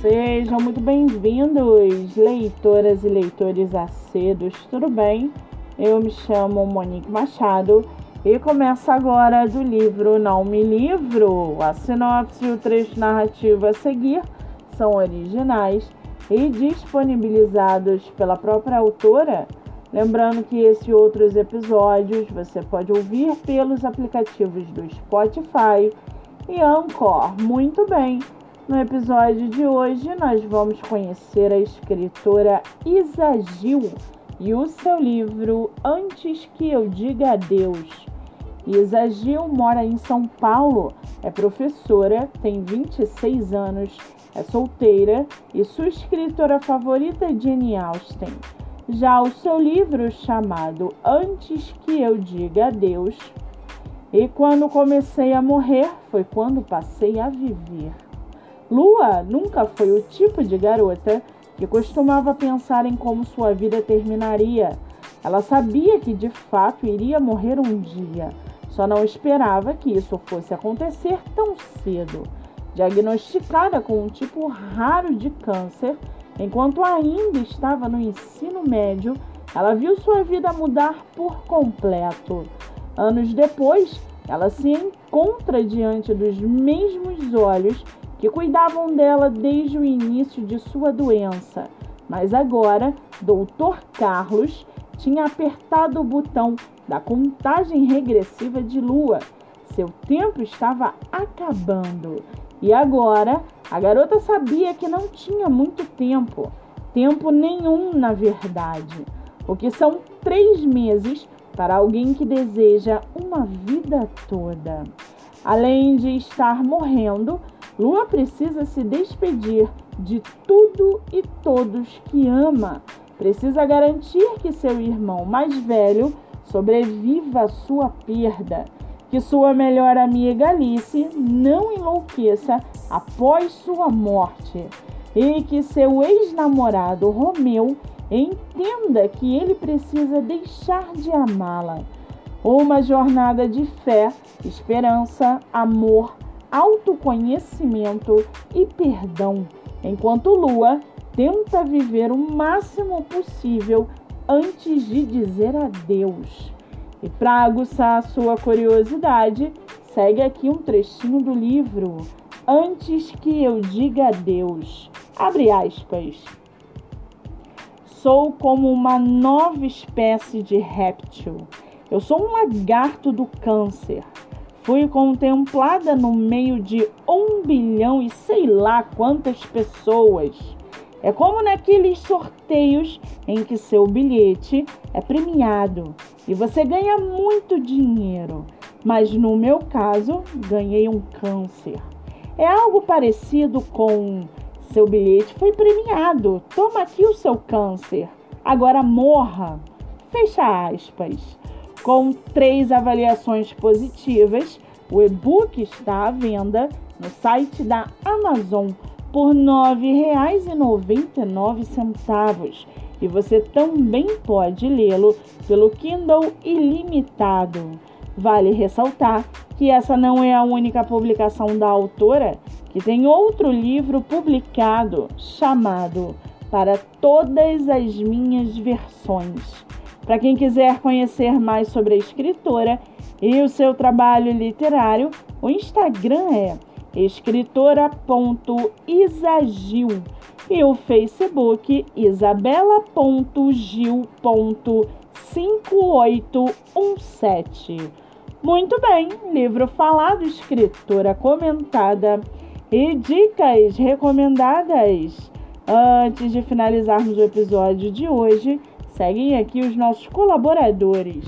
Sejam muito bem-vindos, leitoras e leitores acedos, tudo bem? Eu me chamo Monique Machado e começo agora do livro Não Me Livro. A sinopse e o trecho narrativo a seguir são originais e disponibilizados pela própria autora. Lembrando que esse e outros episódios você pode ouvir pelos aplicativos do Spotify e Anchor. Muito bem! No episódio de hoje, nós vamos conhecer a escritora Isa Gil e o seu livro Antes que eu diga adeus. Isa Gil mora em São Paulo, é professora, tem 26 anos, é solteira e sua escritora favorita é Jane Austen. Já o seu livro chamado Antes que eu diga adeus, e quando comecei a morrer foi quando passei a viver. Lua nunca foi o tipo de garota que costumava pensar em como sua vida terminaria. Ela sabia que de fato iria morrer um dia, só não esperava que isso fosse acontecer tão cedo. Diagnosticada com um tipo raro de câncer, enquanto ainda estava no ensino médio, ela viu sua vida mudar por completo. Anos depois, ela se encontra diante dos mesmos olhos que cuidavam dela desde o início de sua doença. Mas agora, Dr. Carlos tinha apertado o botão da contagem regressiva de lua. Seu tempo estava acabando. E agora, a garota sabia que não tinha muito tempo. Tempo nenhum, na verdade. O que são três meses para alguém que deseja uma vida toda. Além de estar morrendo, Lua precisa se despedir de tudo e todos que ama. Precisa garantir que seu irmão mais velho sobreviva à sua perda, que sua melhor amiga Alice não enlouqueça após sua morte e que seu ex-namorado Romeu entenda que ele precisa deixar de amá-la. Uma jornada de fé, esperança, amor, autoconhecimento e perdão, enquanto Lua tenta viver o máximo possível antes de dizer adeus. E para aguçar a sua curiosidade, segue aqui um trechinho do livro Antes que eu diga adeus. Abre aspas. Sou como uma nova espécie de réptil. Eu sou um lagarto do câncer. Fui contemplada no meio de um bilhão e sei lá quantas pessoas. É como naqueles sorteios em que seu bilhete é premiado e você ganha muito dinheiro. Mas no meu caso, ganhei um câncer. É algo parecido com seu bilhete foi premiado. Toma aqui o seu câncer. Agora morra. Fecha aspas. Com três avaliações positivas, o e-book está à venda no site da Amazon por R$ 9,99 e você também pode lê-lo pelo Kindle Ilimitado. Vale ressaltar que essa não é a única publicação da autora, que tem outro livro publicado chamado Para Todas as Minhas Versões. Para quem quiser conhecer mais sobre a escritora e o seu trabalho literário, o Instagram é escritora.isagil e o Facebook isabela.gil.5817. Muito bem, livro falado, escritora comentada e dicas recomendadas. Antes de finalizarmos o episódio de hoje, Seguem aqui os nossos colaboradores.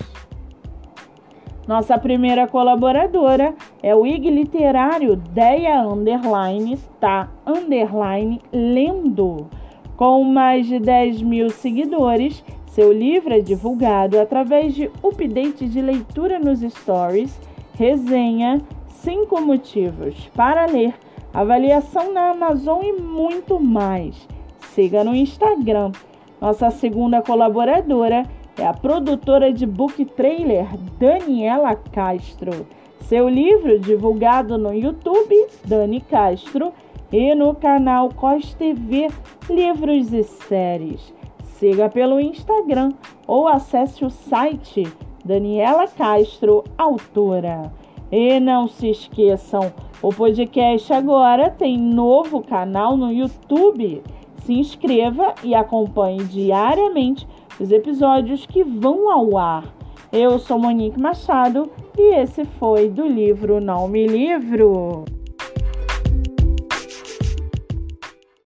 Nossa primeira colaboradora é o IG Literário Deia Underline Tá Underline Lendo. Com mais de 10 mil seguidores, seu livro é divulgado através de update de leitura nos stories, resenha, 5 motivos para ler, avaliação na Amazon e muito mais. Siga no Instagram nossa segunda colaboradora é a produtora de book trailer Daniela Castro. Seu livro, divulgado no YouTube, Dani Castro, e no canal COS TV Livros e Séries. Siga pelo Instagram ou acesse o site Daniela Castro, autora. E não se esqueçam, o podcast agora tem novo canal no YouTube. Se inscreva e acompanhe diariamente os episódios que vão ao ar. Eu sou Monique Machado e esse foi do livro Não Me Livro.